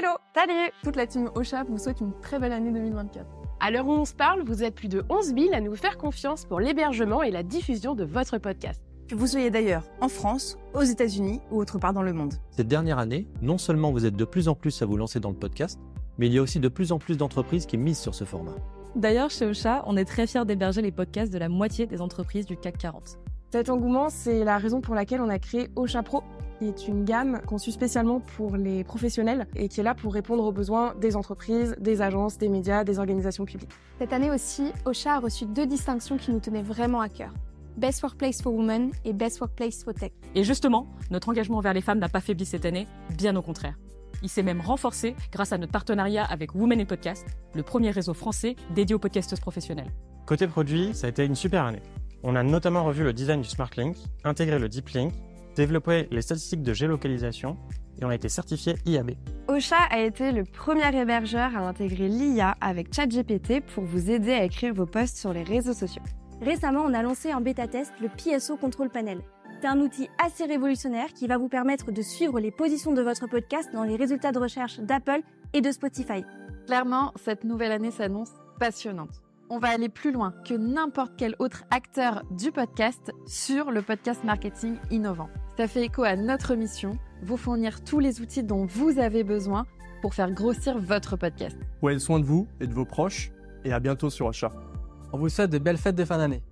Hello Salut Toute la team Ocha vous souhaite une très belle année 2024. À l'heure où on se parle, vous êtes plus de 11 000 à nous faire confiance pour l'hébergement et la diffusion de votre podcast. Que vous soyez d'ailleurs en France, aux États-Unis ou autre part dans le monde. Cette dernière année, non seulement vous êtes de plus en plus à vous lancer dans le podcast, mais il y a aussi de plus en plus d'entreprises qui misent sur ce format. D'ailleurs, chez Ocha, on est très fiers d'héberger les podcasts de la moitié des entreprises du CAC 40. Cet engouement, c'est la raison pour laquelle on a créé Ocha Pro, qui est une gamme conçue spécialement pour les professionnels et qui est là pour répondre aux besoins des entreprises, des agences, des médias, des organisations publiques. Cette année aussi, Ocha a reçu deux distinctions qui nous tenaient vraiment à cœur. Best Workplace for Women et Best Workplace for Tech. Et justement, notre engagement envers les femmes n'a pas faibli cette année, bien au contraire. Il s'est même renforcé grâce à notre partenariat avec Women in Podcast, le premier réseau français dédié aux podcasteuses professionnelles. Côté produit, ça a été une super année. On a notamment revu le design du Smart Link, intégré le Deep Link, développé les statistiques de géolocalisation et on a été certifié IAB. Ocha a été le premier hébergeur à intégrer l'IA avec ChatGPT pour vous aider à écrire vos posts sur les réseaux sociaux. Récemment, on a lancé en bêta-test le PSO Control Panel. C'est un outil assez révolutionnaire qui va vous permettre de suivre les positions de votre podcast dans les résultats de recherche d'Apple et de Spotify. Clairement, cette nouvelle année s'annonce passionnante on va aller plus loin que n'importe quel autre acteur du podcast sur le podcast marketing innovant. Ça fait écho à notre mission, vous fournir tous les outils dont vous avez besoin pour faire grossir votre podcast. Prenez soin de vous et de vos proches et à bientôt sur Achat. On vous souhaite de belles fêtes de fin d'année.